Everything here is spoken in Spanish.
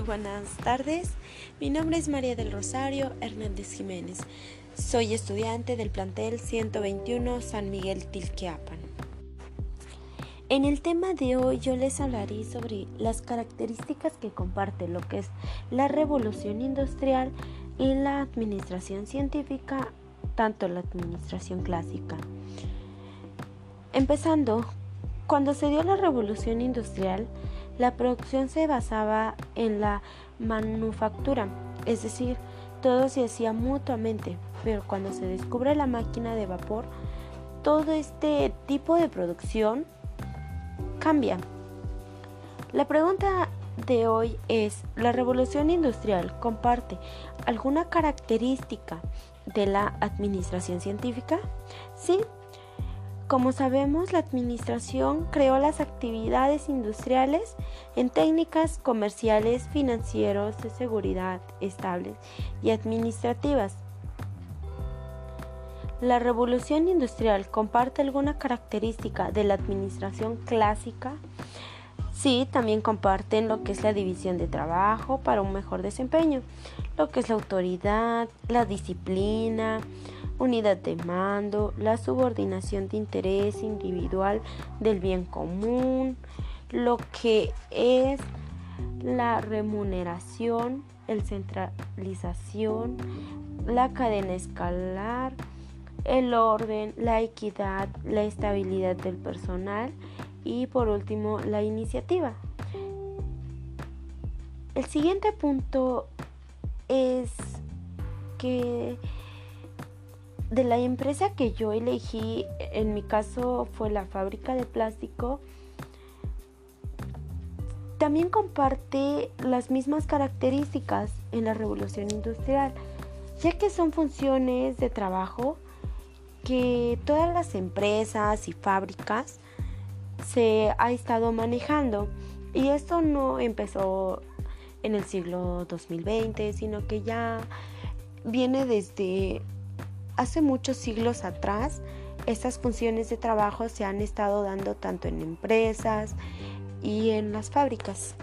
buenas tardes. Mi nombre es María del Rosario Hernández Jiménez. Soy estudiante del plantel 121 San Miguel Tilqueapan. En el tema de hoy yo les hablaré sobre las características que comparte lo que es la revolución industrial y la administración científica, tanto la administración clásica. Empezando, cuando se dio la revolución industrial, la producción se basaba en la manufactura, es decir, todo se hacía mutuamente, pero cuando se descubre la máquina de vapor, todo este tipo de producción cambia. La pregunta de hoy es, ¿la revolución industrial comparte alguna característica de la administración científica? Sí, como sabemos, la Administración creó las actividades industriales en técnicas comerciales, financieros, de seguridad, estables y administrativas. La revolución industrial comparte alguna característica de la administración clásica. Sí, también comparten lo que es la división de trabajo para un mejor desempeño, lo que es la autoridad, la disciplina, unidad de mando, la subordinación de interés individual del bien común, lo que es la remuneración, el centralización, la cadena escalar, el orden, la equidad, la estabilidad del personal y por último la iniciativa. El siguiente punto es que de la empresa que yo elegí, en mi caso fue la fábrica de plástico, también comparte las mismas características en la revolución industrial, ya que son funciones de trabajo que todas las empresas y fábricas se ha estado manejando. Y esto no empezó en el siglo 2020, sino que ya viene desde hace muchos siglos atrás, estas funciones de trabajo se han estado dando tanto en empresas y en las fábricas.